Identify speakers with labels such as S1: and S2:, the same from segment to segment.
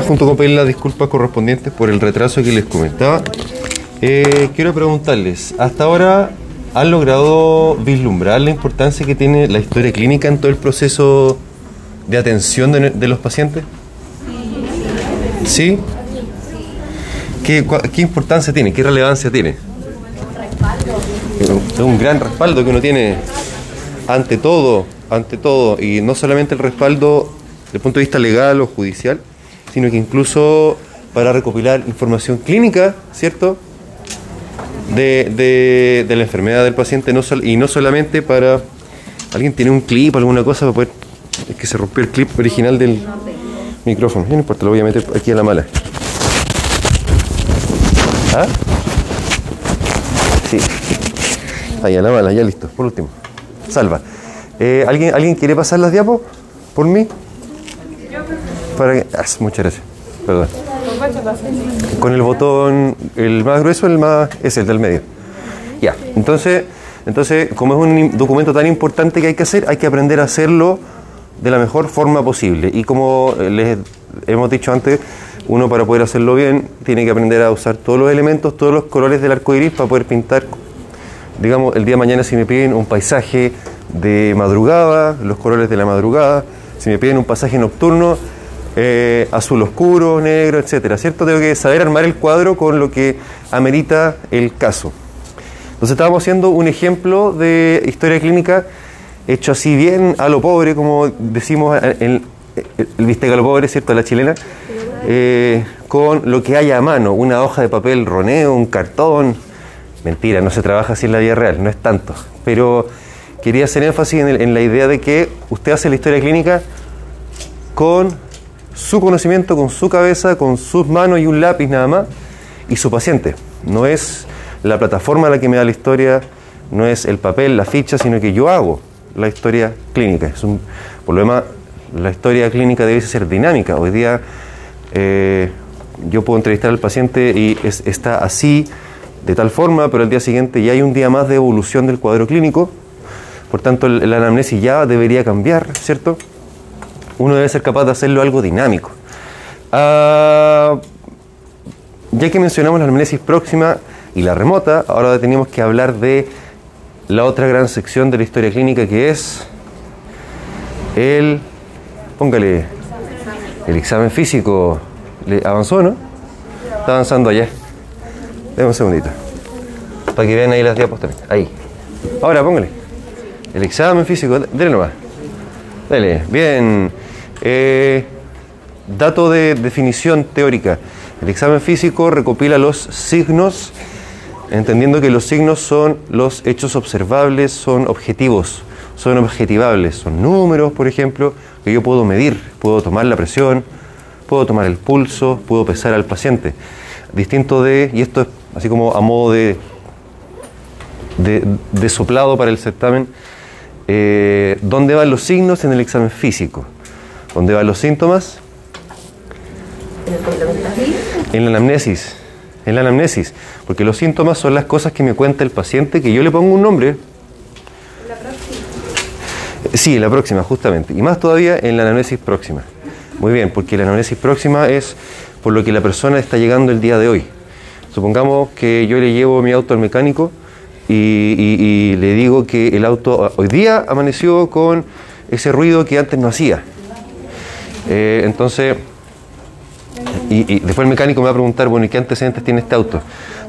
S1: junto con pedir las disculpas correspondientes por el retraso que les comentaba, eh, quiero preguntarles, hasta ahora ¿han logrado vislumbrar la importancia que tiene la historia clínica en todo el proceso de atención de, los pacientes? ¿Sí? ¿Qué, ¿Qué importancia tiene? ¿Qué relevancia tiene? Es un gran respaldo que uno tiene ante todo, ante todo, y no solamente el respaldo desde el punto de vista legal o judicial, sino que incluso para recopilar información clínica, ¿cierto? De, de- la enfermedad del paciente y no solamente para... ¿Alguien tiene un clip, alguna cosa para poder... Es que se rompió el clip original del micrófono. No importa, lo voy a meter aquí a la mala. ¿Ah? Sí. Ahí a la mala, ya listo. Por último. Salva. Eh, ¿alguien, ¿Alguien quiere pasar las diapos? ¿Por mí? Para que- ah, muchas gracias. Perdón. Con el botón, el más grueso, el más es el del medio. Ya. Entonces, entonces, como es un documento tan importante que hay que hacer, hay que aprender a hacerlo de la mejor forma posible. Y como les hemos dicho antes, uno para poder hacerlo bien tiene que aprender a usar todos los elementos, todos los colores del arco iris para poder pintar digamos, el día de mañana si me piden un paisaje de madrugada, los colores de la madrugada, si me piden un pasaje nocturno, eh, azul oscuro, negro, etcétera, ¿cierto? Tengo que saber armar el cuadro con lo que amerita el caso. Entonces estábamos haciendo un ejemplo de historia clínica hecho así bien a lo pobre, como decimos en el, bistec a lo pobre, ¿cierto? A la chilena, eh, con lo que haya a mano, una hoja de papel roneo, un cartón, Mentira, no se trabaja así en la vida real, no es tanto. Pero quería hacer énfasis en, en la idea de que usted hace la historia clínica con su conocimiento, con su cabeza, con sus manos y un lápiz nada más, y su paciente. No es la plataforma la que me da la historia, no es el papel, la ficha, sino que yo hago la historia clínica. Es un, demás, la historia clínica debe ser dinámica. Hoy día eh, yo puedo entrevistar al paciente y es- está así, de tal forma, pero al día siguiente ya hay un día más de evolución del cuadro clínico. Por tanto, la anamnesis ya debería cambiar, ¿cierto? Uno debe ser capaz de hacerlo algo dinámico. Ah, ya que mencionamos la anamnesis próxima y la remota, ahora tenemos que hablar de la otra gran sección de la historia clínica que es el, póngale, el examen físico. ¿Le avanzó, no? Está avanzando allá. Deme un segundito. Para que vean ahí las diapos también. Ahí. Ahora, póngale. El examen físico. Dele nomás. Dele. Bien. Eh, dato de definición teórica. El examen físico recopila los signos, entendiendo que los signos son los hechos observables, son objetivos, son objetivables, son números, por ejemplo, que yo puedo medir, puedo tomar la presión, puedo tomar el pulso, puedo pesar al paciente. Distinto de, y esto es así como a modo de, de, soplado para el certamen, eh, ¿dónde van los signos en el examen físico? ¿Dónde van los síntomas? En la anamnesis. En la anamnesis. Porque los síntomas son las cosas que me cuenta el paciente, que yo le pongo un nombre. Sí, en la próxima, justamente. Y más todavía en la anamnesis próxima. Muy bien, porque la anamnesis próxima es por lo que la persona está llegando el día de hoy. Supongamos que yo le llevo mi auto al mecánico y, y- y le digo que el auto hoy día amaneció con ese ruido que antes no hacía. Eh, entonces, y, después el mecánico me va a preguntar, bueno, ¿y qué antecedentes tiene este auto?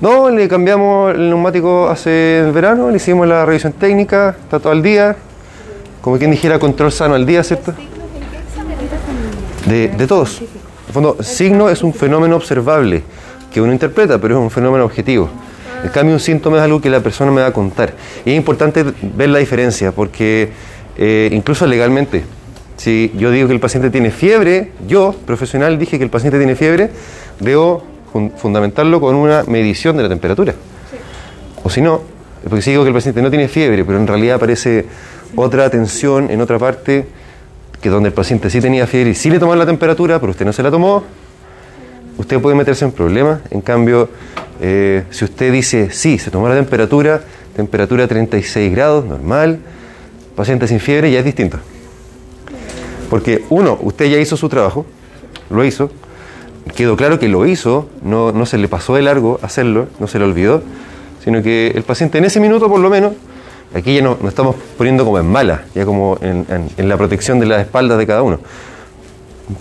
S1: No, le cambiamos el neumático hace el verano, le hicimos la revisión técnica, está todo al día, como quien dijera control sano al día, ¿cierto? De, de todos. En el fondo, signo es un fenómeno observable que uno interpreta, pero es un fenómeno objetivo. En cambio, un síntoma es algo que la persona me va a contar. Y es importante ver la diferencia, porque eh, incluso legalmente, si yo digo que el paciente tiene fiebre, yo, profesional, dije que el paciente tiene fiebre, debo fun- fundamentarlo con una medición de la temperatura. O si no, porque si digo que el paciente no tiene fiebre, pero en realidad aparece otra tensión en otra parte, que donde el paciente sí tenía fiebre y sí le tomaron la temperatura, pero usted no se la tomó, usted puede meterse en problemas. En cambio, eh, si usted dice, sí, se tomó la temperatura, temperatura 36 grados, normal, paciente sin fiebre, ya es distinto. Porque uno, usted ya hizo su trabajo, lo hizo. quedó claro que lo hizo, no, no se le pasó de largo hacerlo, no se le olvidó, sino que el paciente en ese minuto por lo menos, aquí ya no, nos estamos poniendo como en mala, ya como en, en- en la protección de las espaldas de cada uno.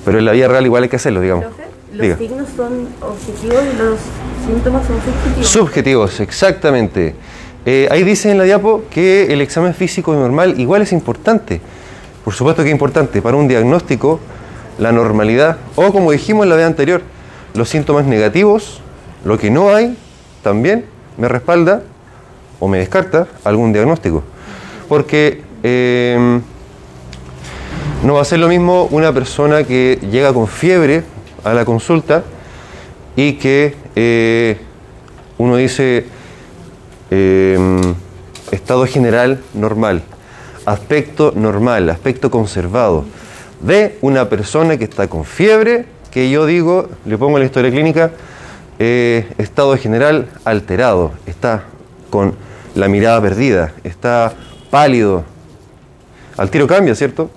S1: Pero en la vida real igual hay que hacerlo, digamos.
S2: Los
S1: Diga.
S2: signos son objetivos y los síntomas son subjetivos.
S1: Subjetivos, exactamente. Eh, ahí dice en la diapo que el examen físico normal igual es importante. Por supuesto que es importante para un diagnóstico, la normalidad, o como dijimos en la vez anterior, los síntomas negativos, lo que no hay, también me respalda o me descarta algún diagnóstico. Porque eh, no va a ser lo mismo una persona que llega con fiebre a la consulta y que eh, uno dice eh, estado general normal, aspecto normal, aspecto conservado, de una persona que está con fiebre, que yo digo, le pongo en la historia clínica, eh, estado general alterado, está con la mirada perdida, está pálido, al tiro cambia, ¿cierto?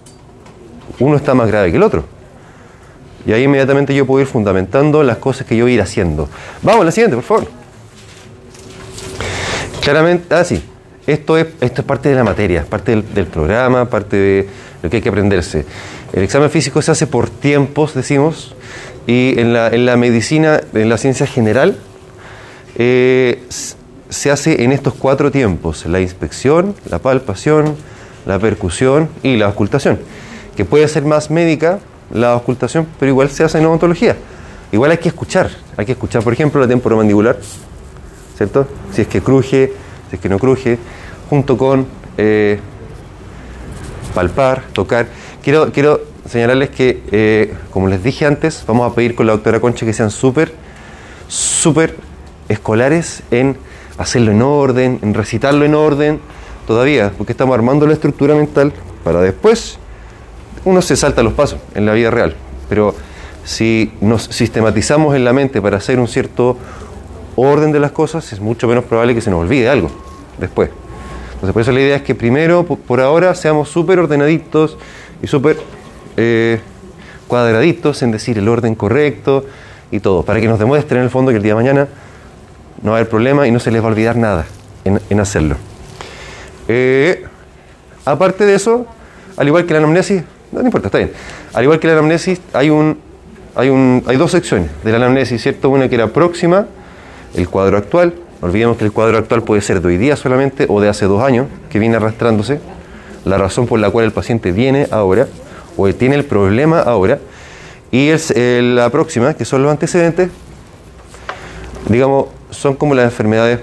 S1: Uno está más grave que el otro. Y ahí inmediatamente yo puedo ir fundamentando las cosas que yo voy ir haciendo. Vamos a la siguiente, por favor. Claramente, ah, sí. Esto es, esto es parte de la materia, es parte del, del programa, parte de lo que hay que aprenderse. El examen físico se hace por tiempos, decimos, y en la, en la medicina, en la ciencia general, eh, se hace en estos cuatro tiempos: la inspección, la palpación, la percusión y la auscultación. Que puede ser más médica la auscultación, pero igual se hace en odontología. Igual hay que escuchar, hay que escuchar, por ejemplo, la temporomandibular, ¿cierto? Si es que cruje, si es que no cruje, junto con eh, palpar, tocar. Quiero, quiero señalarles que, eh, como les dije antes, vamos a pedir con la doctora Concha que sean súper, súper escolares en hacerlo en orden, en recitarlo en orden, todavía, porque estamos armando la estructura mental para después uno se salta los pasos en la vida real, pero si nos sistematizamos en la mente para hacer un cierto orden de las cosas, es mucho menos probable que se nos olvide algo después. Entonces, por eso la idea es que primero, po- por ahora, seamos súper ordenaditos y súper eh, cuadraditos en decir el orden correcto y todo, para que nos demuestren en el fondo que el día de mañana no va a haber problema y no se les va a olvidar nada en, en hacerlo. Eh, aparte de eso, al igual que la anamnesis, no, no importa, está bien. Al igual que la anamnesis, hay, un, hay, un, hay dos secciones de la anamnesis, ¿cierto? Una que era próxima, el cuadro actual. Olvidemos que el cuadro actual puede ser de hoy día solamente o de hace dos años, que viene arrastrándose. La razón por la cual el paciente viene ahora o tiene el problema ahora. Y es, eh, la próxima, que son los antecedentes, digamos, son como las enfermedades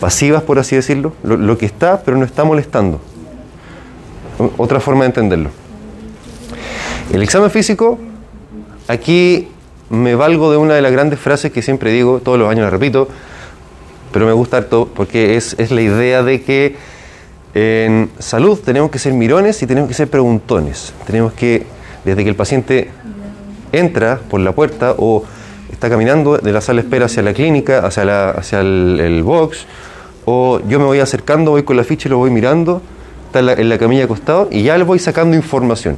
S1: pasivas, por así decirlo, lo, lo que está, pero no está molestando. Otra forma de entenderlo. El examen físico, aquí me valgo de una de las grandes frases que siempre digo, todos los años la repito, pero me gusta harto porque es, es la idea de que en salud tenemos que ser mirones y tenemos que ser preguntones. Tenemos que, desde que el paciente entra por la puerta o está caminando de la sala de espera hacia la clínica, hacia, la- hacia el, box, o yo me voy acercando, voy con la ficha y lo voy mirando, está en la, en la camilla acostado y ya le voy sacando información.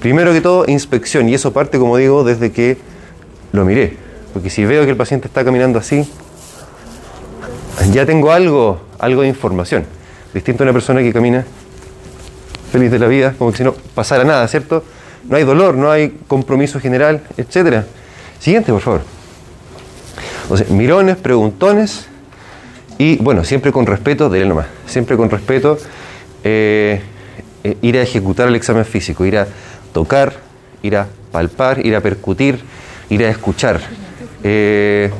S1: Primero que todo, inspección, y eso parte, como digo, desde que lo miré. Porque si veo que el paciente está caminando así, ya tengo algo, algo de información. Distinto a una persona que camina feliz de la vida, como que si no pasara nada, ¿cierto? No hay dolor, no hay compromiso general, etcétera. Siguiente, por favor. Mirones, preguntones y, bueno, siempre con respeto, dele nomás, siempre con respeto, eh, eh, ir a ejecutar el examen físico, ir a tocar, ir a palpar, ir a percutir, ir a escuchar. Eh,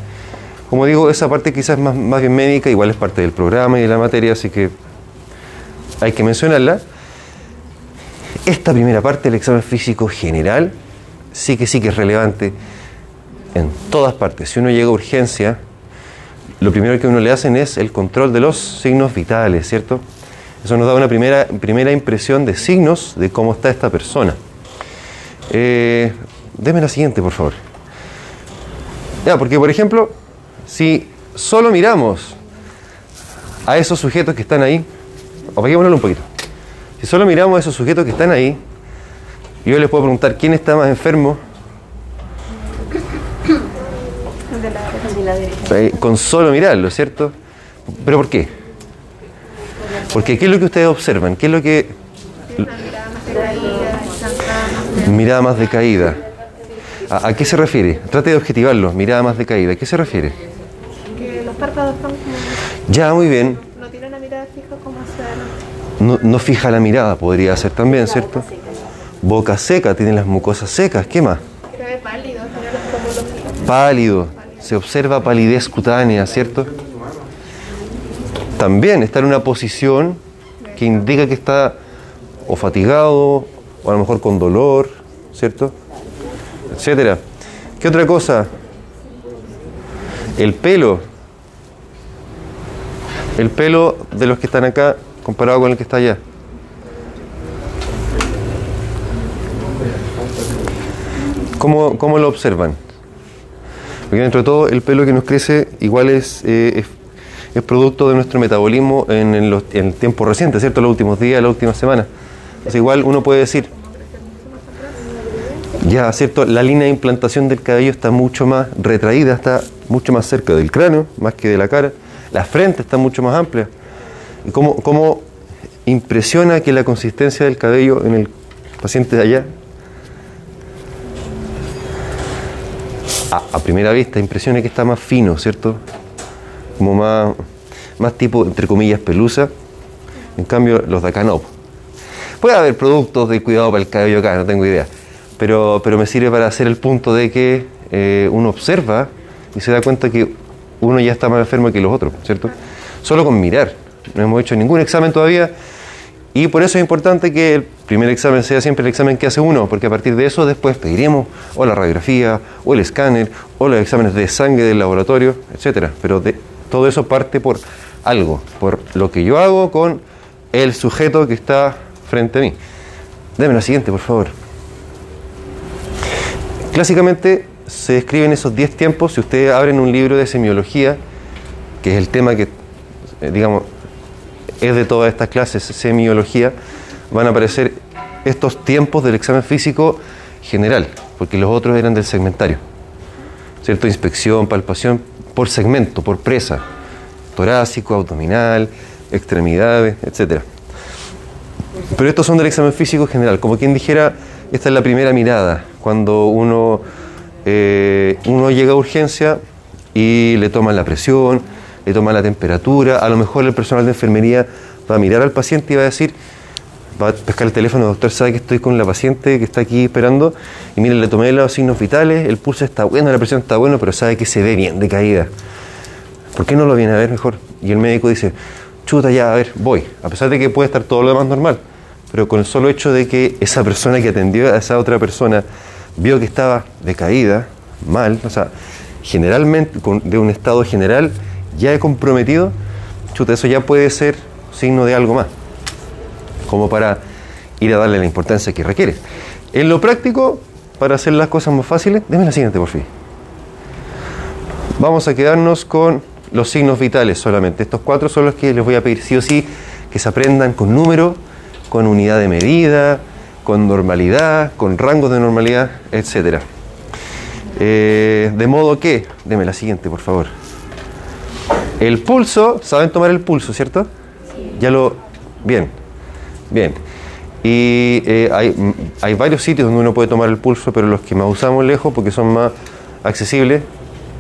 S1: como digo, esa parte quizás más, más bien médica, igual es parte del programa y de la materia, así que hay que mencionarla. Esta primera parte del examen físico general sí que sí que es relevante en todas partes. Si uno llega a urgencia, lo primero que uno le hacen es el control de los signos vitales, ¿cierto? Eso nos da una primera, primera impresión de signos de cómo está esta persona. Eh, deme la siguiente, por favor. Ya, porque por ejemplo, si solo miramos a esos sujetos que están ahí, apaguémoslo un poquito. Si solo miramos a esos sujetos que están ahí, yo les puedo preguntar quién está más enfermo. Eh, Con solo mirarlo, ¿cierto? ¿Pero por qué? Porque ¿qué es lo que ustedes observan? ¿Qué es lo que...
S2: Mirada más decaída.
S1: ¿A, a qué se refiere? Trate de objetivarlo. Mirada más decaída. ¿A qué se refiere?
S2: Que los párpados están como...
S1: Ya, muy bien.
S2: No tiene una mirada fija como hacia.
S1: No, no fija la mirada, podría ser también, ¿cierto? Boca seca, tiene las mucosas secas. ¿Qué más?
S2: Se ve pálido.
S1: Pálido. Se observa palidez cutánea, ¿cierto? También está en una posición que indica que está o fatigado, o a lo mejor con dolor, ¿cierto? Etcétera. ¿Qué otra cosa? El pelo. El pelo de los que están acá comparado con el que está allá. ¿Cómo, cómo lo observan? Porque dentro de todo el pelo que nos crece igual es, eh, es, producto de nuestro metabolismo en, en los- en el tiempo reciente, ¿cierto? Los últimos días, las últimas semanas. Entonces igual uno puede decir, ya, ¿cierto? La línea de implantación del cabello está mucho más retraída, está mucho más cerca del cráneo, más que de la cara. La frente está mucho más amplia. ¿Y cómo, cómo impresiona que la consistencia del cabello en el paciente de allá a, primera vista impresiona que está más fino, ¿cierto? Como más, más tipo, entre comillas, pelusa. En cambio, los de acá no. Puede haber productos de cuidado para el cabello acá, no tengo idea. Pero, pero me sirve para hacer el punto de que eh, uno observa y se da cuenta que uno ya está más enfermo que los otros, ¿cierto? Solo con mirar. No hemos hecho ningún examen todavía. Y por eso es importante que el primer examen sea siempre el examen que hace uno, porque a partir de eso después pediremos o la radiografía, o el escáner, o los exámenes de sangre del laboratorio, etcétera. Pero de, todo eso parte por algo, por lo que yo hago con el sujeto que está frente a mí. Deme la siguiente, por favor. Clásicamente se describen esos 10 tiempos. Si ustedes abren un libro de semiología, que es el tema que, eh, digamos, es de todas estas clases, semiología, van a aparecer estos tiempos del examen físico general, porque los otros eran del segmentario. ¿Cierto? Inspección, palpación por segmento, por presa, torácico, abdominal, extremidades, etcétera. Pero estos son del examen físico general, como quien dijera, esta es la primera mirada, cuando uno, eh, uno llega a urgencia y le toman la presión, le toman la temperatura, a lo mejor el personal de enfermería va a mirar al paciente y va a decir, va a pescar el teléfono, doctor, sabe que estoy con la paciente que está aquí esperando, y mire, le tomé los signos vitales, el pulso está bueno, la presión está bueno, pero sabe que se ve bien decaída. ¿Por qué no lo viene a ver mejor? Y el médico dice, chuta ya, a ver, voy, a pesar de que puede estar todo lo demás normal, pero con el solo hecho de que esa persona que atendió a esa otra persona vio que estaba decaída, mal, o sea, generalmente, de un estado general ya comprometido, chuta, eso ya puede ser signo de algo más, como para ir a darle la importancia que requiere. En lo práctico, para hacer las cosas más fáciles, déme la siguiente, por fin. Vamos a quedarnos con los signos vitales solamente. Estos cuatro son los que les voy a pedir sí o sí que se aprendan con número, con unidad de medida, con normalidad, con rangos de normalidad, etc. de modo que, deme la siguiente, por favor. El pulso, ¿saben tomar el pulso, cierto? Ya lo. Bien, bien. Y eh, hay, hay varios sitios donde uno puede tomar el pulso, pero los que más usamos lejos, porque son más accesibles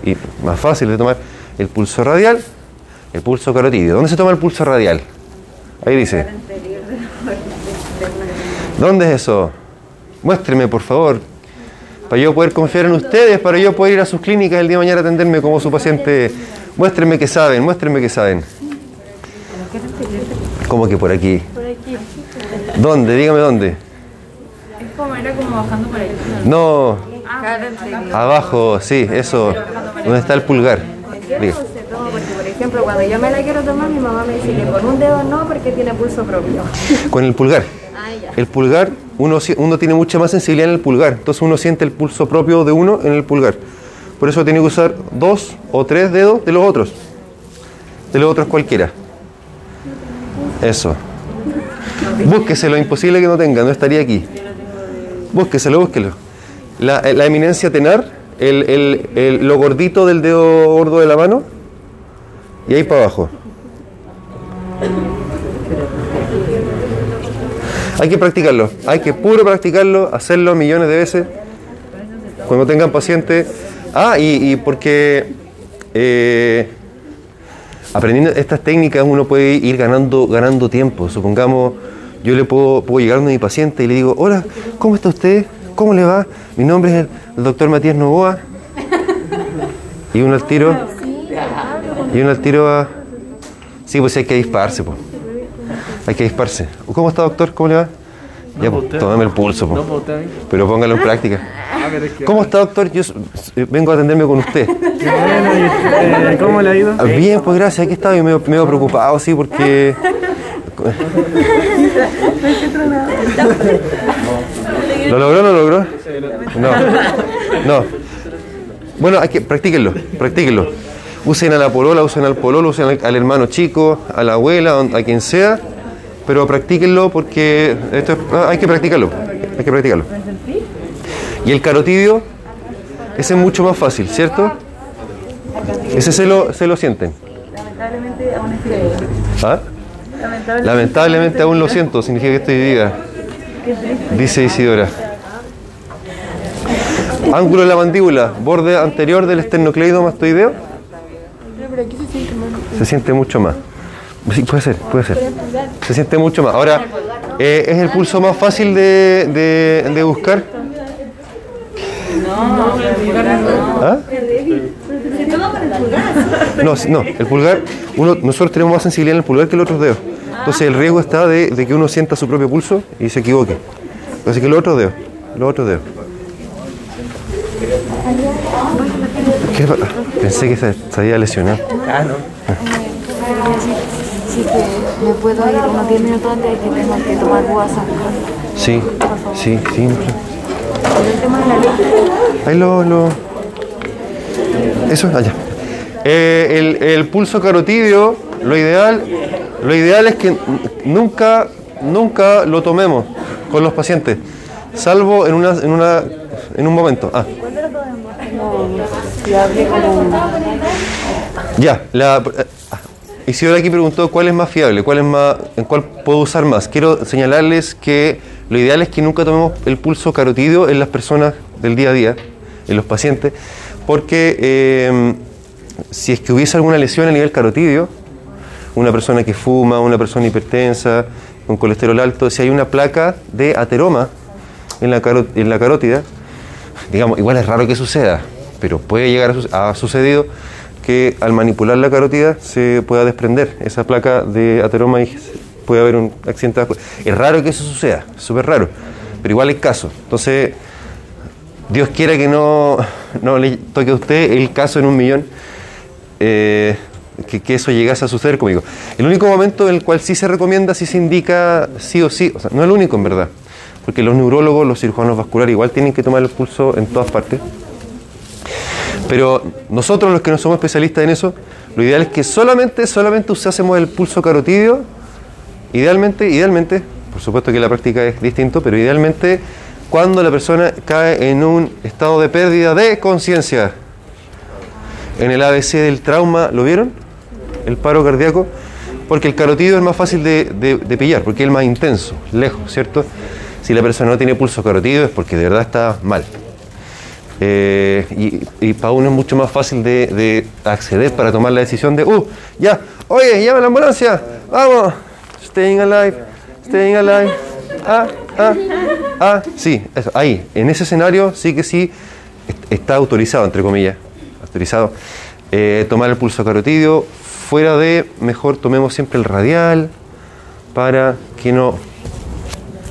S1: y más fáciles de tomar, el pulso radial, el pulso carotídeo. ¿Dónde se toma el pulso radial? Ahí dice. ¿Dónde es eso? Muéstreme, por favor, para yo poder confiar en ustedes, para yo poder ir a sus clínicas el día de mañana a atenderme como su paciente. Muéstrenme que saben, muéstrenme que saben. ¿Cómo que por aquí?
S2: Por aquí.
S1: ¿Dónde? Dígame dónde.
S2: Es como, era como bajando por aquí.
S1: No,
S2: anterior.
S1: abajo, sí, eso. ¿Dónde está el pulgar? Diga.
S2: Se toma porque, por ejemplo, cuando yo me la quiero tomar, mi mamá me dice que con un dedo no, porque tiene pulso propio.
S1: Con el pulgar. El pulgar, uno, uno tiene mucha más sensibilidad en el pulgar, entonces uno siente el pulso propio de uno en el pulgar. Por eso tiene que usar dos o tres dedos de los otros. De los otros cualquiera. Eso. Búsqueselo, imposible que no tenga, no estaría aquí. Búsqueselo, búsquelo. La, eh, la eminencia tenar el, el- el- lo gordito del dedo gordo de la mano y ahí para abajo. Hay que practicarlo, hay que puro practicarlo, hacerlo millones de veces cuando tengan pacientes. Ah, y, porque eh, aprendiendo estas técnicas uno puede ir ganando, ganando tiempo. Supongamos, yo le puedo, puedo llegar a mi paciente y le digo, hola, ¿cómo está usted? ¿Cómo le va? Mi nombre es el doctor Matías Novoa. Y uno al tiro. Y uno al tiro a... Sí, pues hay que dispararse, pues. Hay que dispararse. ¿Cómo está, doctor? ¿Cómo le va? Ya, pues, tómame el pulso, pues.
S3: No, pues.
S1: Pero póngalo en práctica.
S3: Ah, es que-
S1: ¿Cómo está, doctor? Yo s- vengo a atenderme con usted.
S3: Bueno, y, eh, ¿Cómo le ha ido?
S1: Ah, Bien, pues gracias. Aquí estaba yo medio, medio preocupado, sí, porque... ¿Lo logró o no lo logró? No. No. Bueno, hay que practíquenlo, practíquenlo. Usen a la polola, usen al pololo, usen al, al hermano chico, a la abuela, a quien sea, pero practíquenlo porque esto es- ah, hay que practicarlo, hay que practicarlo. Y el carotidio, ese es mucho más fácil, ¿cierto? Ese se lo, se lo sienten.
S2: Lamentablemente aún
S1: ¿Ah? Lamentablemente aún lo siento, significa que estoy viva. Dice Isidora. Ángulo de la mandíbula, borde anterior del esternocleido mastoideo. Se siente mucho más. Sí, puede ser, puede ser. Se siente mucho más. Ahora, eh, ¿es el pulso más fácil de, de- de buscar? ¿Ah? No, sí, no, el pulgar, uno, nosotros tenemos más sensibilidad en el pulgar que en los otros dedos. Entonces el riesgo está de, de que uno sienta su propio pulso y se equivoque. Así que los otros dedos, los otros dedos. ¿Qué Pensé que se, se había lesionado.
S3: Ah, no.
S2: Sí, que me puedo ir unos 10 minutos antes de que tengo que tomar WhatsApp.
S1: Sí, sí, sí.
S2: El tema de la ley.
S1: Ahí lo... lo... Eso, allá. Eh, el, el pulso carotidio, lo ideal, lo ideal es que nunca, nunca lo tomemos con los pacientes, salvo en una, en una, en un momento. Ah, ya. La, Isidora aquí preguntó cuál es más fiable, cuál es más, en cuál puedo usar más. Quiero señalarles que lo ideal es que nunca tomemos el pulso carotidio en las personas del día a día, en los pacientes, porque eh, si es que hubiese alguna lesión a nivel carotidio, una persona que fuma, una persona hipertensa, con colesterol alto, si hay una placa de ateroma en la, en carótida, digamos, igual es raro que suceda, pero puede llegar a, su- sucedido que al manipular la carótida se pueda desprender esa placa de ateroma y puede haber un accidente. después. Es raro que eso suceda, súper raro, pero igual hay casos. Entonces, Dios quiera que no, no le toque a usted el caso en un millón, eh, que, que eso llegase a suceder conmigo. El único momento en el cual sí se recomienda, sí se indica sí o sí, o sea, no el único en verdad, porque los neurólogos, los cirujanos vasculares igual tienen que tomar el pulso en todas partes. Pero nosotros los que no somos especialistas en eso, lo ideal es que solamente, solamente usásemos el pulso carotidio, idealmente, idealmente, por supuesto que la práctica es distinto, pero idealmente cuando la persona cae en un estado de pérdida de conciencia. En el ABC del trauma, ¿lo vieron? El paro cardíaco, porque el carotidio es más fácil de, de- de pillar, porque es el más intenso, lejos, ¿cierto? Si la persona no tiene pulso carotidio es porque de verdad está mal. Eh, y, para uno es mucho más fácil de, de acceder para tomar la decisión de, uh, ya, oye, llama la ambulancia, vamos, staying alive, staying alive, ah, ah, ah, sí, eso, ahí, en ese escenario sí que sí est- está autorizado, entre comillas, autorizado, eh, tomar el pulso carotidio, fuera de, mejor tomemos siempre el radial para que no,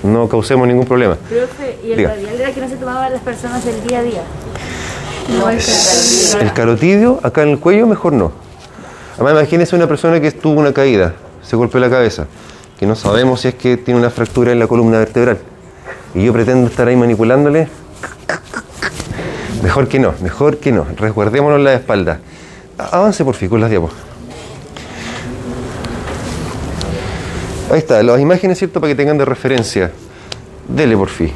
S1: no causemos ningún problema.
S2: Profe, y el
S1: Diga.
S2: radial era que no se tomaban las personas del día a día. No es
S1: El carotidio, acá en el cuello, mejor no. Además, imagínese una persona que tuvo una caída, se golpeó la cabeza, que no sabemos si es que tiene una fractura en la columna vertebral. Y yo pretendo estar ahí manipulándole. Mejor que no, mejor que no. Resguardémonos la espalda. Avance por fin con las diapos. Ahí está, las imágenes, ¿cierto? Para que tengan de referencia. Dele por fin.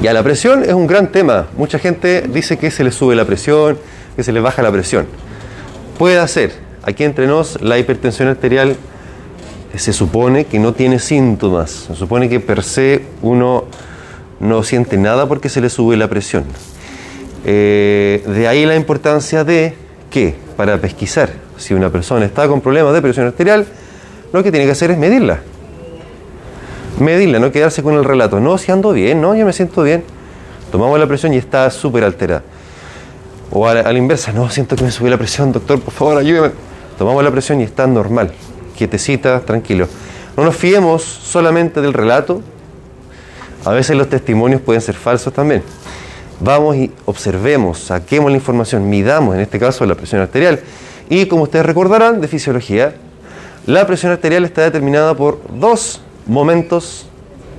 S1: Ya, la presión es un gran tema. Mucha gente dice que se le sube la presión, que se le baja la presión. Puede hacer. Aquí entre nos, la hipertensión arterial se supone que no tiene síntomas. Se supone que per se uno no siente nada porque se le sube la presión. Eh, de ahí la importancia de que para pesquisar si una persona está con problemas de presión arterial, lo que tiene que hacer es medirla. Medirla, no quedarse con el relato. No, si ando bien, no, yo me siento bien. Tomamos la presión y está súper alterada. O a la, inversa, no, siento que me subió la presión, doctor, por favor, ayúdeme. Tomamos la presión y está normal, quietecita, tranquilo. No nos fiemos solamente del relato. A veces los testimonios pueden ser falsos también. Vamos y observemos, saquemos la información, midamos, en este caso, la presión arterial. Y como ustedes recordarán de fisiología, la presión arterial está determinada por dos momentos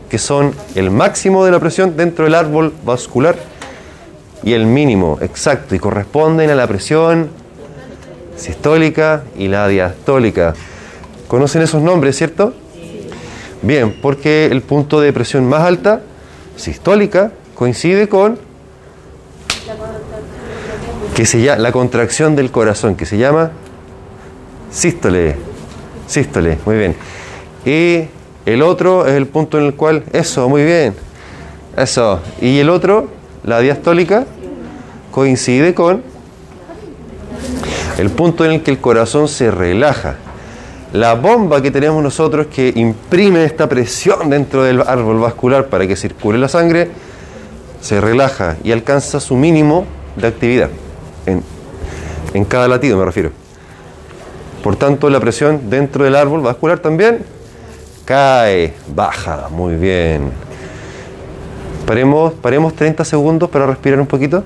S1: que son el máximo de la presión dentro del árbol vascular y el mínimo exacto y corresponden a la presión sistólica y la diastólica. ¿Conocen esos nombres, cierto? Bien, porque el punto de presión más alta, sistólica, coincide con se llama, la contracción del corazón, que se llama sístole. Sístole, muy bien. Y el otro es el punto en el cual, eso, muy bien. Eso. Y el otro, la diastólica, coincide con el punto en el que el corazón se relaja. La bomba que tenemos nosotros que imprime esta presión dentro del árbol vascular para que circule la sangre, se relaja y alcanza su mínimo de actividad. En, en cada latido me refiero. Por tanto, la presión dentro del árbol vascular también cae, baja, muy bien. Paremos, paremos 30 segundos para respirar un poquito.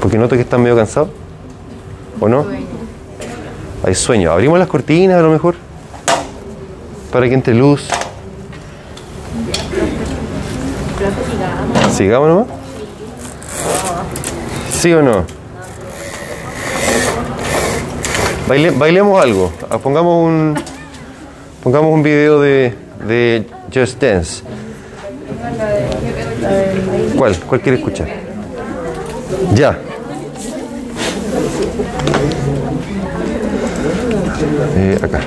S1: Porque noto que están medio cansados. ¿O no? Hay sueño. Abrimos las cortinas a lo mejor. Para que entre luz. Sigamos nomás. ¿Sí o no? Baile- bailemos algo. Ah, Pongamos un, pongamos un video de, de Just Dance. ¿Cuál? ¿Cuál quiere escuchar? Ya. Eh, acá.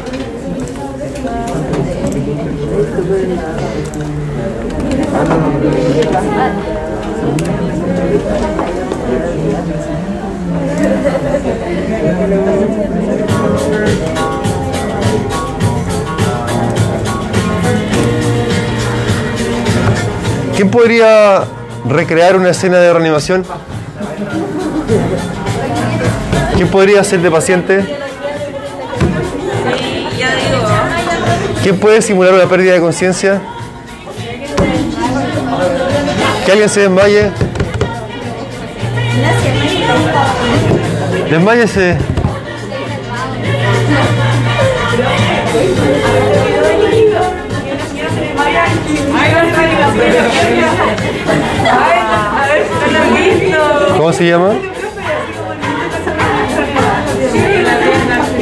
S1: ¿Quién podría recrear una escena de reanimación? ¿Quién podría ser de paciente? ¿Quién puede simular una pérdida de conciencia? ¿Que alguien se desmaye? Desmáyese. ¿Cómo se llama?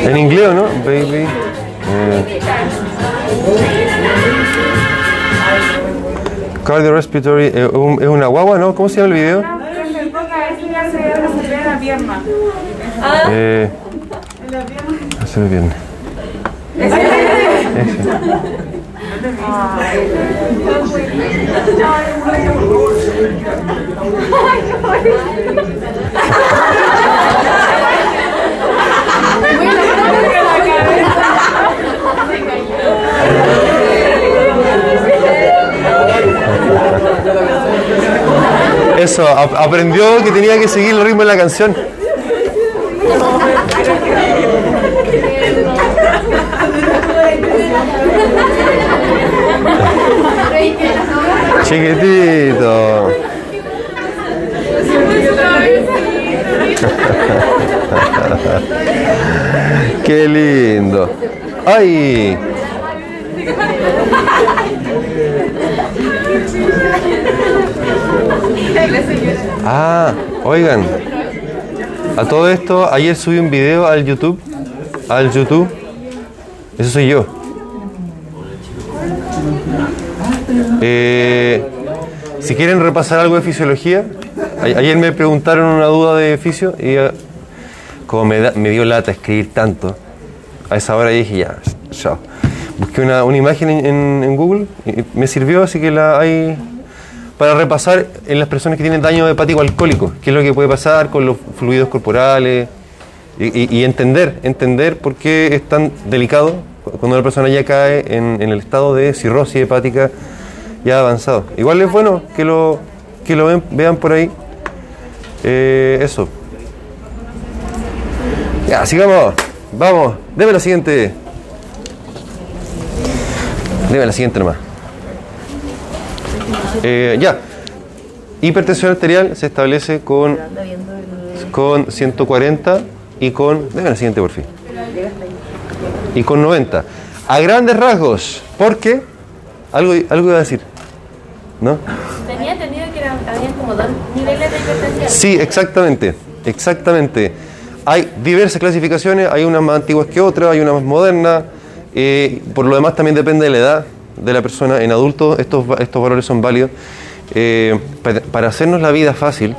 S1: ¿En inglés no? Baby. Eh, cardiorespiratory. eh, un- es una guagua, ¿no? ¿Cómo se llama el video? Eh, hace bien. Eso, ap- aprendió que tenía que seguir el ritmo de la canción. Chiquitito. Qué lindo. ¡Ay! Ah, oigan. A todo esto, ayer subí un video al YouTube. Al YouTube. Eso soy yo. Eh, Si quieren repasar algo de fisiología, ayer me preguntaron una duda de fisio y eh, como me, da- me dio lata escribir tanto, a esa hora dije ya. Busqué una, una imagen en, en- en Google y me sirvió, así que la hay para repasar en las personas que tienen daño hepático alcohólico, qué es lo que puede pasar con los fluidos corporales y, entender, entender por qué es tan delicado cuando una persona ya cae en, en el estado de cirrosis hepática ya avanzado. Igual es bueno que lo, que lo ven- vean por ahí. Eh, eso. Ya, sigamos. Vamos, deme la siguiente. Deme la siguiente nomás. Eh, ya. Hipertensión arterial se establece con, con 140 y con. Deme la siguiente por fin. Y con 90. A grandes rasgos. Porque. Algo, algo iba a decir. ¿No?
S4: Tenía entendido que era, habían como dos niveles de hipertensión.
S1: Sí, exactamente, exactamente. Hay diversas clasificaciones, hay unas más antiguas que otras, hay unas más modernas. eh, por lo demás también depende de la edad de la persona. En adultos estos, estos valores son válidos. Eh, pa- para hacernos la vida fácil,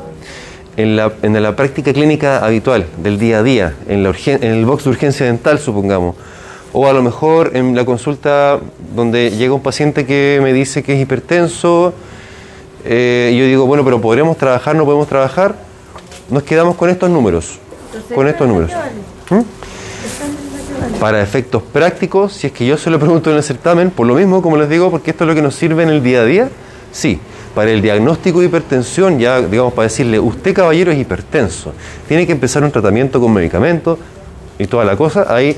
S1: en la, en la práctica clínica habitual del día a día, en, la urgen- en el box de urgencia dental, supongamos, o a lo mejor en la consulta donde llega un paciente que me dice que es hipertenso, eh, yo digo, bueno, pero ¿podremos trabajar? ¿No podemos trabajar? Nos quedamos con estos números. Con estos números. ¿Mm? Para efectos prácticos, si es que yo se lo pregunto en el certamen, por lo mismo, como les digo, porque esto es lo que nos sirve en el día a día, sí. Para el diagnóstico de hipertensión, ya digamos para decirle, usted caballero es hipertenso, tiene que empezar un tratamiento con medicamentos y toda la cosa, ahí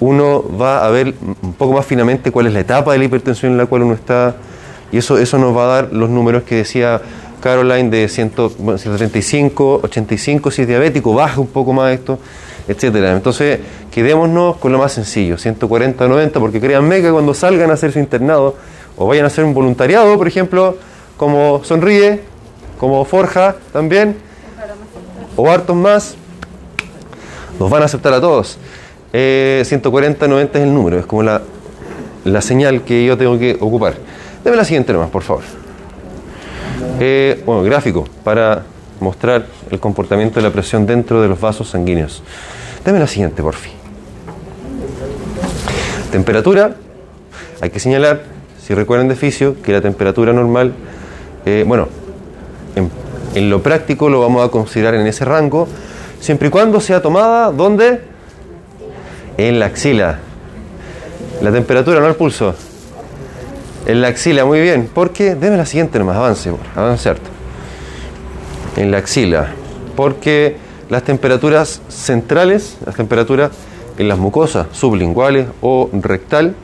S1: uno va a ver un poco más finamente cuál es la etapa de la hipertensión en la cual uno está y eso, eso nos va a dar los números que decía Caroline de 100, bueno, 135, 85 si es diabético, baja un poco más esto, etcétera. Entonces, quedémonos con lo más sencillo, 140, 90, porque créanme que cuando salgan a hacer su internado o vayan a hacer un voluntariado, por ejemplo, como Sonríe, como Forja también, o hartos más, nos van a aceptar a todos. Eh, 140, 90 es el número, es como la, la señal que yo tengo que ocupar. Deme la siguiente nomás, por favor. Eh, bueno, gráfico, para mostrar el comportamiento de la presión dentro de los vasos sanguíneos. Deme la siguiente, por fin. Temperatura, hay que señalar, si recuerdan de fisio, que la temperatura normal, eh, bueno, en, lo práctico lo vamos a considerar en ese rango, siempre y cuando sea tomada, ¿dónde? En la axila. La temperatura, no el pulso. En la axila, muy bien. Porque, deme la siguiente nomás, avance, avance. En la axila. Porque las temperaturas centrales, las temperaturas en las mucosas sublinguales o rectal,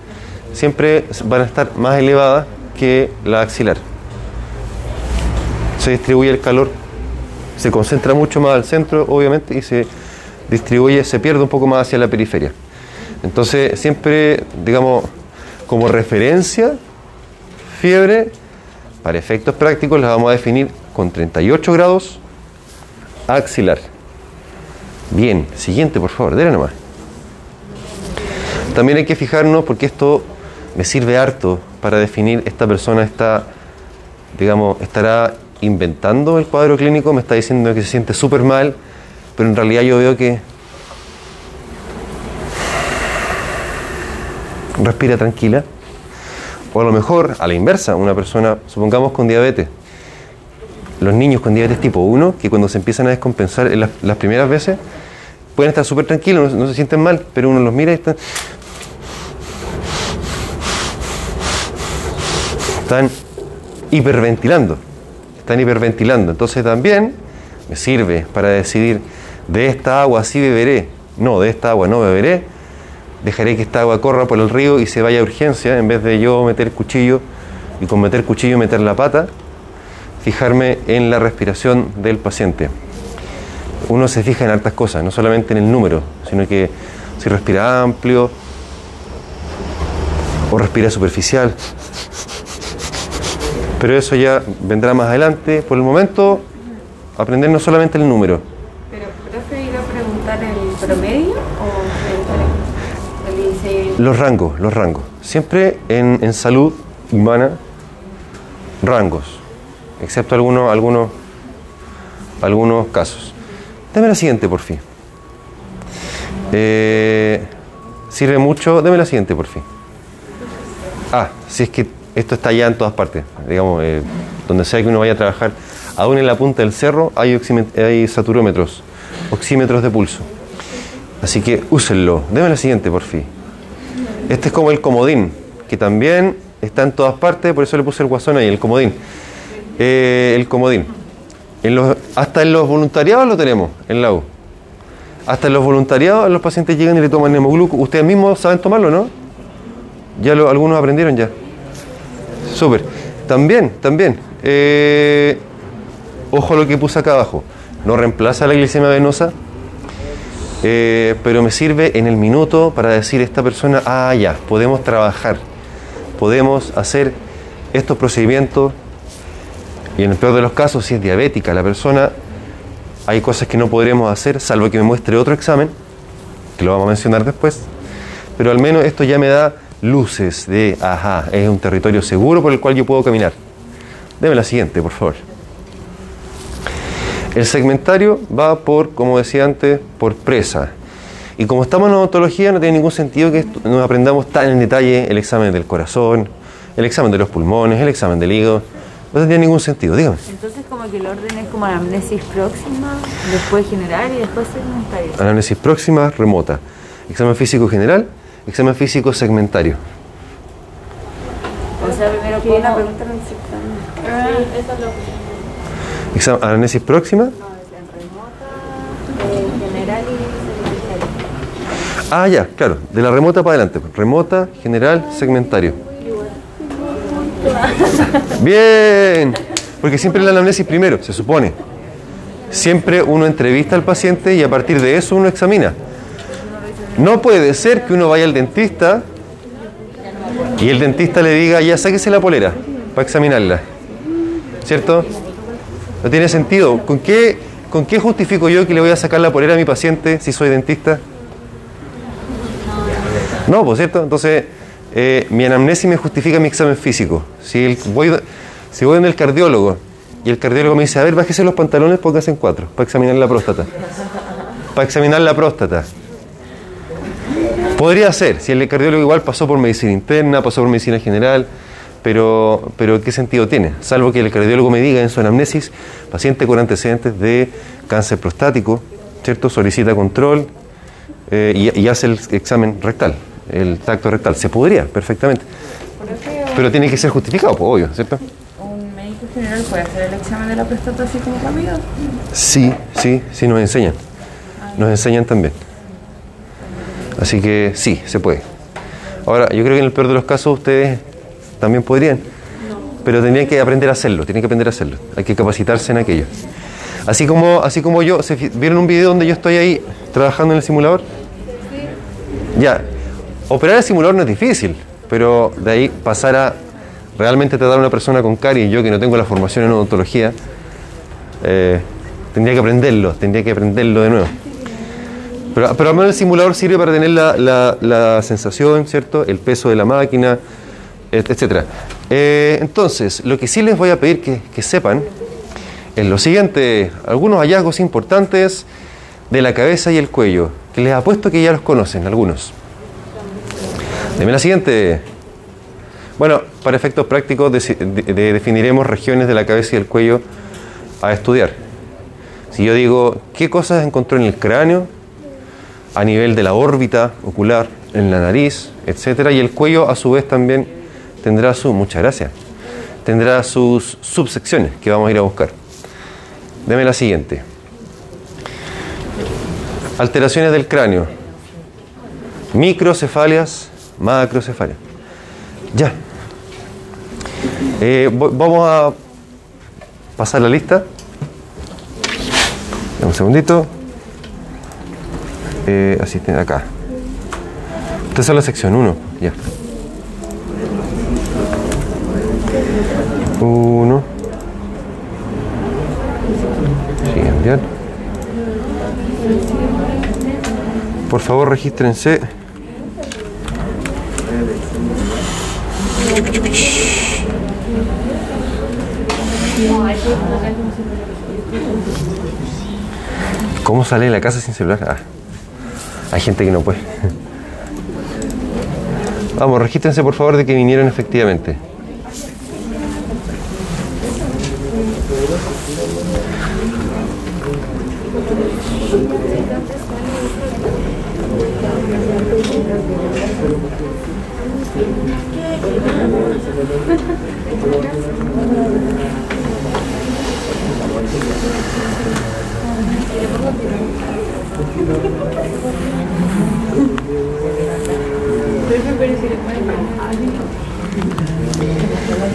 S1: siempre van a estar más elevadas que la axilar. Se distribuye el calor, se concentra mucho más al centro, obviamente, y se distribuye, se pierde un poco más hacia la periferia. Entonces, siempre, digamos, como referencia, fiebre, para efectos prácticos, la vamos a definir con 38 grados axilar. Bien, siguiente, por favor, dele nomás. También hay que fijarnos, porque esto me sirve harto para definir esta persona está, digamos, estará inventando el cuadro clínico, me está diciendo que se siente súper mal, pero en realidad yo veo que respira tranquila. O a lo mejor, a la inversa, una persona, supongamos con diabetes, los niños con diabetes tipo 1, que cuando se empiezan a descompensar en las, primeras veces, pueden estar súper tranquilos, no, no se sienten mal, pero uno los mira y están... Están hiperventilando, están hiperventilando. Entonces también me sirve para decidir, de esta agua sí beberé, no, de esta agua no beberé, dejaré que esta agua corra por el río y se vaya a urgencia, en vez de yo meter cuchillo y con meter cuchillo meter la pata, fijarme en la respiración del paciente. Uno se fija en hartas cosas, no solamente en el número, sino que si respira amplio o respira superficial. Pero eso ya vendrá más adelante. Por el momento, aprender no solamente el número.
S2: Pero, profe, iba a preguntar el promedio o el, el.
S1: Los rangos, los rangos. Siempre en, en salud humana, rangos. Excepto algunos, algunos, algunos casos. Deme la siguiente, por fin. Eh, sirve mucho. Deme la siguiente, por fin. Ah, si es que esto está ya en todas partes, digamos, eh, donde sea que uno vaya a trabajar, aún en la punta del cerro hay, hay saturómetros, oxímetros de pulso. Así que úsenlo. Deme la siguiente, por fin. Este es como el comodín, que también está en todas partes, por eso le puse el guasón ahí, el comodín. Eh, el comodín. Hasta en los voluntariados lo tenemos, en la U. Hasta en los voluntariados los pacientes llegan y le toman hemogluco. Ustedes mismos saben tomarlo, ¿no? Ya algunos aprendieron ya. Súper. También, también. eh, ojo a lo que puse acá abajo. No reemplaza la glicemia venosa, eh, pero me sirve en el minuto para decir a esta persona, ah, ya, podemos trabajar, podemos hacer estos procedimientos. Y en el peor de los casos, si es diabética la persona, hay cosas que no podremos hacer, salvo que me muestre otro examen, que lo vamos a mencionar después. Pero al menos esto ya me da luces de, ajá, es un territorio seguro por el cual yo puedo caminar. Deme la siguiente, por favor. El segmentario va por, como decía antes, por presa. Y como estamos en odontología, no tiene ningún sentido que nos aprendamos tan en detalle el examen del corazón, el examen de los pulmones, el examen del hígado. No tiene ningún sentido, dígame.
S5: Entonces como que el orden es como anamnesis próxima, después general y después segmentario.
S1: Análisis próxima, remota. Examen físico general, examen físico segmentario.
S5: O sea, primero
S2: hay una pregunta en el sector.
S4: Sí, eso es lo que...
S1: Exam- análisis próxima.
S2: Eh, general y segmentario.
S1: Ah, ya, claro. De la remota para adelante. Remota, general, segmentario. Bien. Porque siempre la anamnesis primero, se supone. Siempre uno entrevista al paciente y a partir de eso uno examina. No puede ser que uno vaya al dentista y el dentista le diga, ya sáquese la polera para examinarla. ¿Cierto? No tiene sentido. ¿Con qué, ¿Con qué justifico yo que le voy a sacar la polera a mi paciente si soy dentista? No, pues cierto. Entonces, eh, mi anamnesis me justifica mi examen físico. Si, el- voy, si voy donde el cardiólogo y el cardiólogo me dice, a ver, bájese los pantalones, póngase en cuatro, para examinar la próstata. Para examinar la próstata. Podría ser, si el cardiólogo igual pasó por medicina interna, pasó por medicina general, pero, pero ¿qué sentido tiene? Salvo que el cardiólogo me diga en su anamnesis, paciente con antecedentes de cáncer prostático, ¿cierto? Solicita control eh, y hace el examen rectal, el tacto rectal. Se podría, perfectamente. Pero tiene que ser justificado, pues, obvio, ¿cierto?
S6: ¿Un médico general puede hacer el examen de la próstata así como rápido?
S1: Sí, sí, sí nos enseñan. Nos enseñan también. Así que sí, se puede. Ahora, yo creo que en el peor de los casos ustedes también podrían. Pero tendrían que aprender a hacerlo, tienen que aprender a hacerlo. Hay que capacitarse en aquello. Así como, así como yo, ¿se ¿vieron un video donde yo estoy ahí trabajando en el simulador? Ya, operar el simulador no es difícil, pero de ahí pasar a realmente tratar a una persona con caries, yo que no tengo la formación en odontología, eh, tendría que aprenderlo, tendría que aprenderlo de nuevo. Pero, al menos el simulador sirve para tener la, sensación, ¿cierto? El peso de la máquina, et- etcétera. Eh, entonces, lo que sí les voy a pedir que, que sepan es lo siguiente, algunos hallazgos importantes de la cabeza y el cuello, que les apuesto que ya los conocen, algunos. Deme la siguiente. Bueno, para efectos prácticos definiremos regiones de la cabeza y el cuello a estudiar. Si yo digo, ¿qué cosas encontró en el cráneo? A nivel de la órbita ocular, en la nariz, etcétera, y el cuello a su vez también tendrá su, muchas gracias, tendrá sus subsecciones que vamos a ir a buscar. Deme la siguiente. Alteraciones del cráneo. Microcefalias, macrocefalias. Ya. Eh, vamos a pasar la lista. Un segundito. Eh, asistente acá. Esta es la sección 1. Ya. Uno. Sí, enviar. Por favor, regístrense. ¿Cómo sale de la casa sin celular? Ah, hay gente que no puede. Vamos, regístrense por favor de que vinieron efectivamente.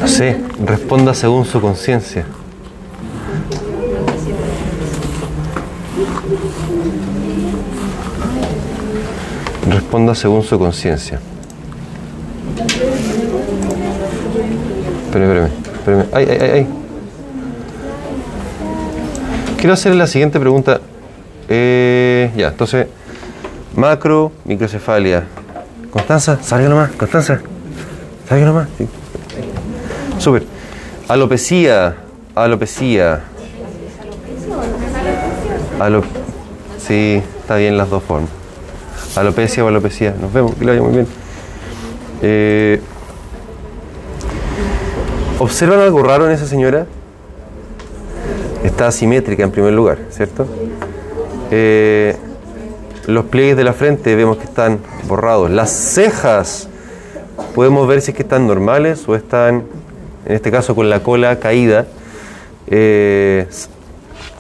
S1: Sí, responda según su conciencia. Responda según su conciencia. Espérame, espérame, espérame. Ay, ay, ay. Quiero hacerle la siguiente pregunta. Eh, ya, entonces, macro, microcefalia. Constanza, salga nomás, Constanza. Salga nomás. Alopecia, alopecia. Alo sí, está bien las dos formas. Alopecia o alopecia. Nos vemos, que lo vaya muy bien. Eh, ¿Observan algo raro en esa señora? Está asimétrica en primer lugar, ¿cierto? Eh, los pliegues de la frente vemos que están borrados. Las cejas, podemos ver si es que están normales o están, en este caso, con la cola caída. Eh,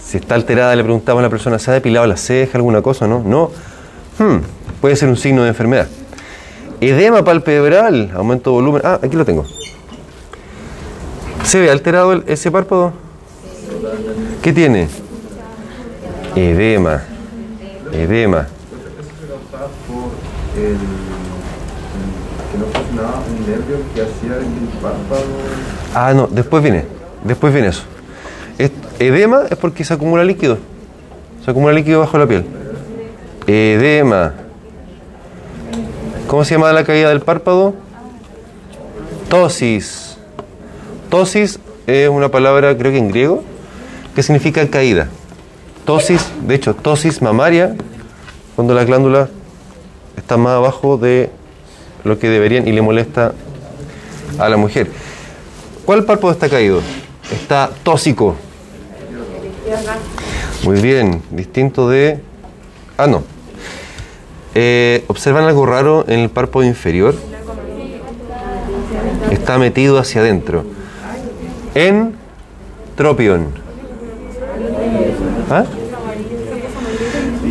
S1: si está alterada, le preguntamos a la persona, ¿se ha depilado la ceja, alguna cosa? No, no. Hmm, puede ser un signo de enfermedad. Edema palpebral, aumento de volumen. Ah, aquí lo tengo. ¿Se ve alterado ese párpado? ¿Qué tiene? Edema. Edema.
S7: el, no un nervio que hacía párpado.
S1: Ah, no, después viene. Después viene eso. Es- edema es porque se acumula líquido. Se acumula líquido bajo la piel. Edema. ¿Cómo se llama la caída del párpado? Tosis. Tosis es una palabra, creo que en griego, que significa caída. Tosis, de hecho, tosis mamaria, cuando la glándula está más abajo de lo que deberían y le molesta a la mujer. ¿Cuál párpado está caído? Está tóxico. Muy bien, distinto de... Ah, no. Eh, ¿Observan algo raro en el párpado inferior? Está metido hacia adentro. En tropion. ¿Ah?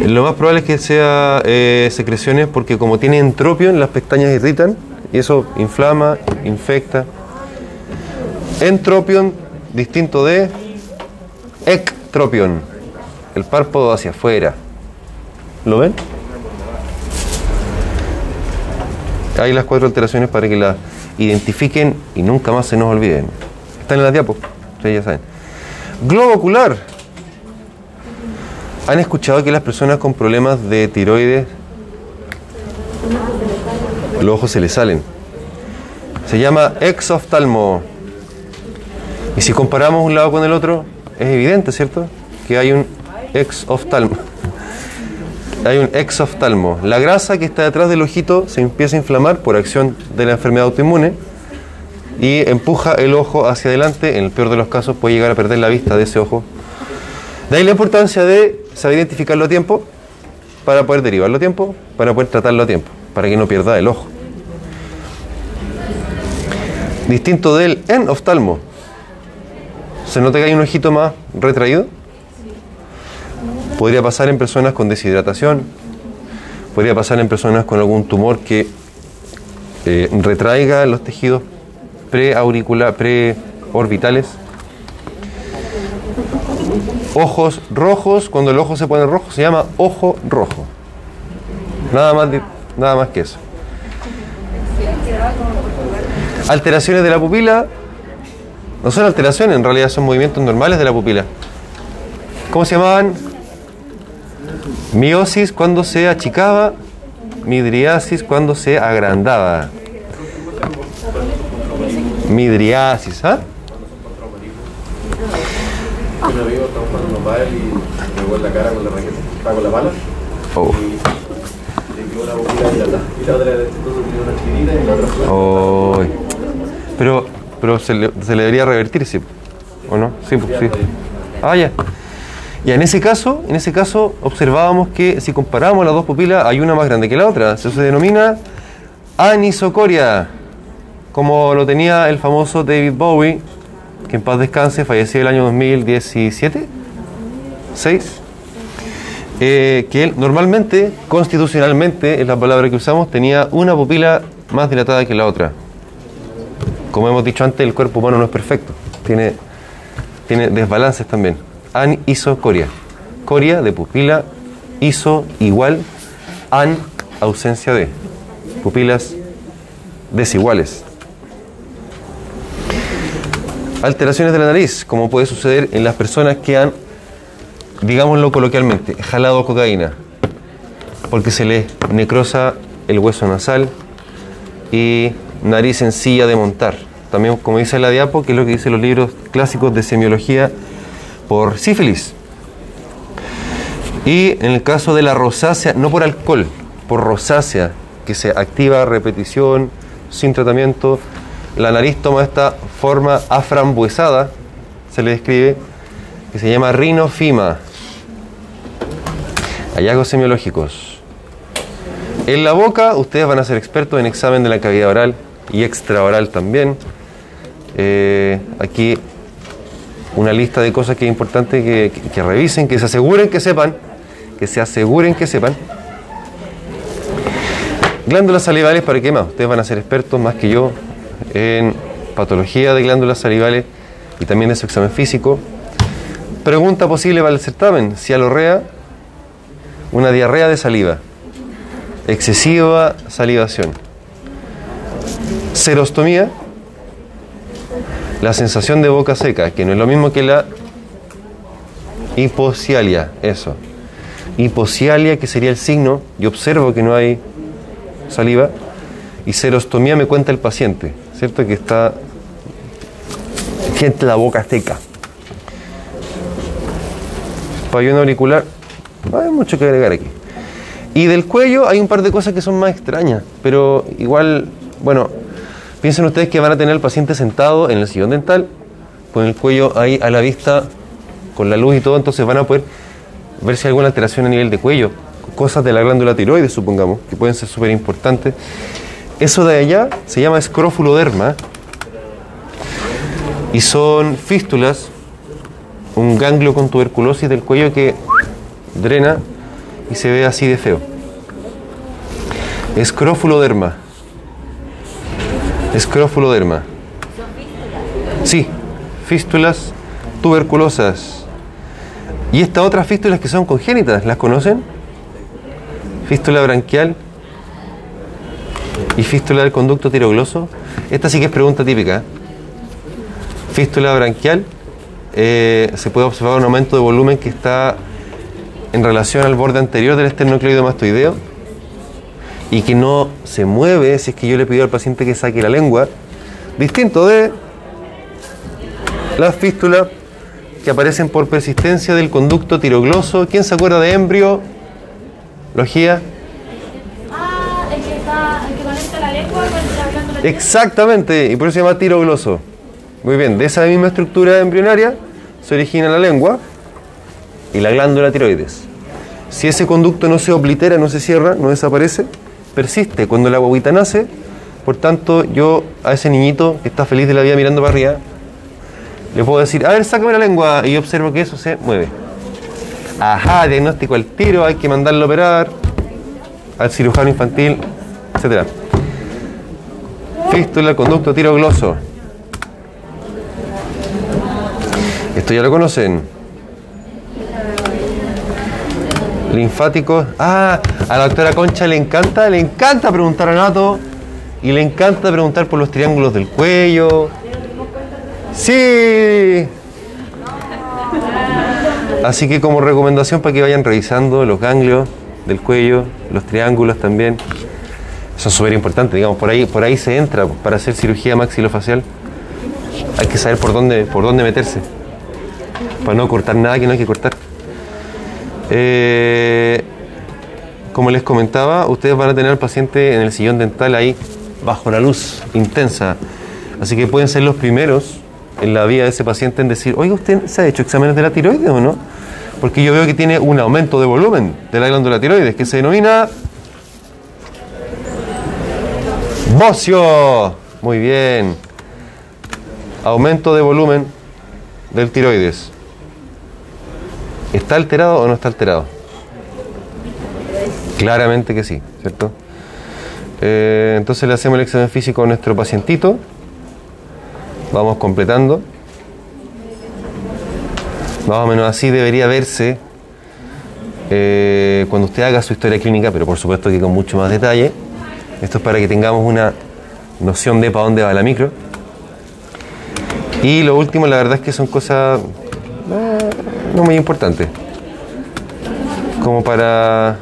S1: Lo más probable es que sea eh, secreciones porque como tiene entropion, las pestañas irritan y eso inflama, infecta. Entropion, distinto de ectropion, el párpado hacia afuera. ¿Lo ven? Hay las cuatro alteraciones para que las identifiquen y nunca más se nos olviden. Están en la diapo, ustedes ya saben. Globo ocular. ¿Han escuchado que las personas con problemas de tiroides los ojos se les salen? Se llama exoftalmo. Y si comparamos un lado con el otro, es evidente, ¿cierto? Que hay un exoftalmo. Hay un exoftalmo. La grasa que está detrás del ojito se empieza a inflamar por acción de la enfermedad autoinmune y empuja el ojo hacia adelante. En el peor de los casos puede llegar a perder la vista de ese ojo. De ahí la importancia de saber identificarlo a tiempo para poder derivarlo a tiempo, para poder tratarlo a tiempo, para que no pierda el ojo. Distinto del enoftalmo. ¿Se nota que hay un ojito más retraído? Podría pasar en personas con deshidratación, podría pasar en personas con algún tumor que eh, retraiga los tejidos preauricular, preorbitales. Ojos rojos, cuando el ojo se pone rojo se llama ojo rojo. Nada más, nada más que eso. Alteraciones de la pupila. No son alteraciones, en realidad son movimientos normales de la pupila. ¿Cómo se llamaban? Miosis cuando se achicaba, midriasis cuando se agrandaba. Midriasis, ¿ah?
S7: Un amigo estaba jugando mobile y me pegó en la cara con la raqueta, estaba con la pala.
S1: Oh.
S7: Y le quedó una boquita y la, y la otra tiene una esquinita y la otra fue.
S1: Oh. Pero, pero se le, se le debería revertir, sí. ¿O no? Sí, pues, sí. Ah, ya. Y en ese caso, en ese caso observábamos que si comparamos las dos pupilas hay una más grande que la otra. Eso se denomina anisocoria, como lo tenía el famoso David Bowie, en paz descanse, falleció el año 2017, 6. Eh, que él normalmente, constitucionalmente, es la palabra que usamos, tenía una pupila más dilatada que la otra. Como hemos dicho antes, el cuerpo humano no es perfecto, tiene, tiene desbalances también. Anisocoria. Coria de pupila, iso igual, an ausencia de. Pupilas desiguales. Alteraciones de la nariz, como puede suceder en las personas que han, digámoslo coloquialmente, jalado cocaína, porque se les necrosa el hueso nasal y nariz sencilla de montar. También, como dice la diapo, que es lo que dicen los libros clásicos de semiología, por sífilis. Y en el caso de la rosácea, no por alcohol, por rosácea, que se activa repetición, sin tratamiento, la nariz toma esta forma aframbuesada, se le describe, que se llama rinofima. Hallazgos semiológicos. En la boca, ustedes van a ser expertos en examen de la cavidad oral y extraoral también. Eh, aquí una lista de cosas que es importante que, que- revisen, que se aseguren que sepan, que se aseguren que sepan. Glándulas salivales, ¿para qué más? Ustedes van a ser expertos más que yo en patología de glándulas salivales y también de su examen físico. Pregunta posible para el certamen, cialorrea, una diarrea de saliva, excesiva salivación, serostomía, la sensación de boca seca, que no es lo mismo que la hipocialia, eso. Hipocialia, que sería el signo, yo observo que no hay saliva, y serostomía me cuenta el paciente, ¿cierto? Que está, siente la boca seca. Pabellón auricular, no hay mucho que agregar aquí. Y del cuello hay un par de cosas que son más extrañas, pero igual, bueno, piensen ustedes que van a tener al paciente sentado en el sillón dental, con el cuello ahí a la vista, con la luz y todo, entonces van a poder ver si hay alguna alteración a nivel de cuello, cosas de la glándula tiroides, supongamos, que pueden ser súper importantes. Eso de allá se llama escrofuloderma y son fístulas, un ganglio con tuberculosis del cuello que drena y se ve así de feo. Escrofuloderma. Escrofuloderma. Sí, fístulas tuberculosas. Y estas otras fístulas que son congénitas, ¿las conocen? Fístula branquial y fístula del conducto tirogloso. Esta sí que es pregunta típica. Fístula branquial, eh, se puede observar un aumento de volumen que está en relación al borde anterior del esternocleido mastoideo y que no se mueve si es que yo le pido al paciente que saque la lengua, distinto de las fístulas que aparecen por persistencia del conducto tirogloso. ¿Quién se acuerda de embrio? Logía.
S4: Ah, el que está, el que conecta la lengua con la glándula.
S1: Exactamente, y por eso se llama tirogloso. Muy bien, de esa misma estructura embrionaria se origina la lengua y la glándula tiroides. Si ese conducto no se oblitera, no se cierra, no desaparece, persiste cuando la guaguita nace. Por tanto, yo a ese niñito que está feliz de la vida mirando para arriba, le puedo decir, a ver, sácame la lengua, y observo que eso se mueve. Ajá, diagnóstico al tiro, hay que mandarlo a operar al cirujano infantil, etcétera. Fístula, conducto tirogloso. Esto ya lo conocen. Linfáticos. Ah, a la doctora Concha le encanta, le encanta preguntar a Nato y le encanta preguntar por los triángulos del cuello. Sí. Así que como recomendación para que vayan revisando los ganglios del cuello, los triángulos también. Eso es súper importante, digamos, por ahí, por ahí se entra para hacer cirugía maxilofacial. Hay que saber por dónde, por dónde meterse. para no cortar nada que no hay que cortar. Eh, como les comentaba, ustedes van a tener al paciente en el sillón dental ahí, bajo la luz intensa. Así que pueden ser los primeros en la vida de ese paciente en decir, oiga, ¿usted se ha hecho exámenes de la tiroides o no? Porque yo veo que tiene un aumento de volumen de la glándula tiroides, que se denomina bocio. Muy bien. Aumento de volumen del tiroides. ¿Está alterado o no está alterado? Claramente que sí, ¿cierto? Eh, entonces le hacemos el examen físico a nuestro pacientito. Vamos completando. Más o menos así debería verse eh, cuando usted haga su historia clínica, pero por supuesto que con mucho más detalle. Esto es para que tengamos una noción de para dónde va la micro. Y lo último, la verdad es que son cosas eh, no muy importantes. Como para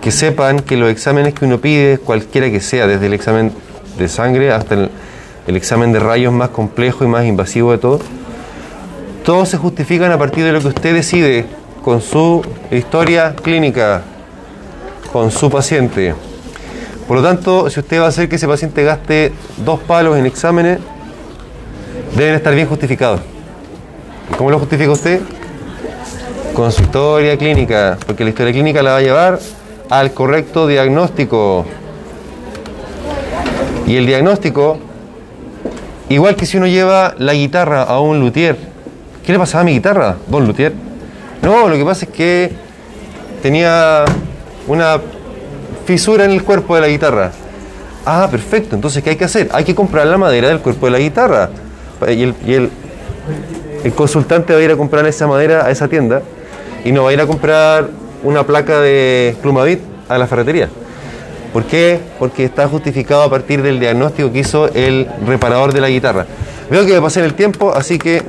S1: que sepan que los exámenes que uno pide, cualquiera que sea, desde el examen de sangre hasta el, examen de rayos más complejo y más invasivo de todo, todos se justifican a partir de lo que usted decide con su historia clínica, con su paciente. Por lo tanto, si usted va a hacer que ese paciente gaste dos palos en exámenes, deben estar bien justificados. ¿Y ¿Cómo lo justifica usted? Con su historia clínica, porque la historia clínica la va a llevar al correcto diagnóstico. Y el diagnóstico, igual que si uno lleva la guitarra a un luthier, ¿qué le pasaba a mi guitarra, don luthier? No, lo que pasa es que tenía una fisura en el cuerpo de la guitarra. Ah, perfecto. Entonces, ¿qué hay que hacer? Hay que comprar la madera del cuerpo de la guitarra. Y el, consultante va a ir a comprar esa madera a esa tienda y no va a ir a comprar una placa de Plumavit a la ferretería. ¿Por qué? Porque está justificado a partir del diagnóstico que hizo el reparador de la guitarra. Veo que me pasé el tiempo, así que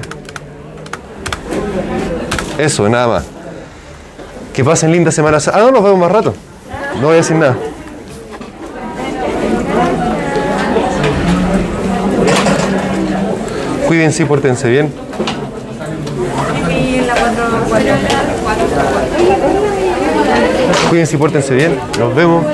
S1: eso, nada más. Que pasen linda semana. Ah, no, nos vemos más rato. No voy a decir nada. Cuídense y pórtense bien. Cuídense y pórtense bien. Nos vemos.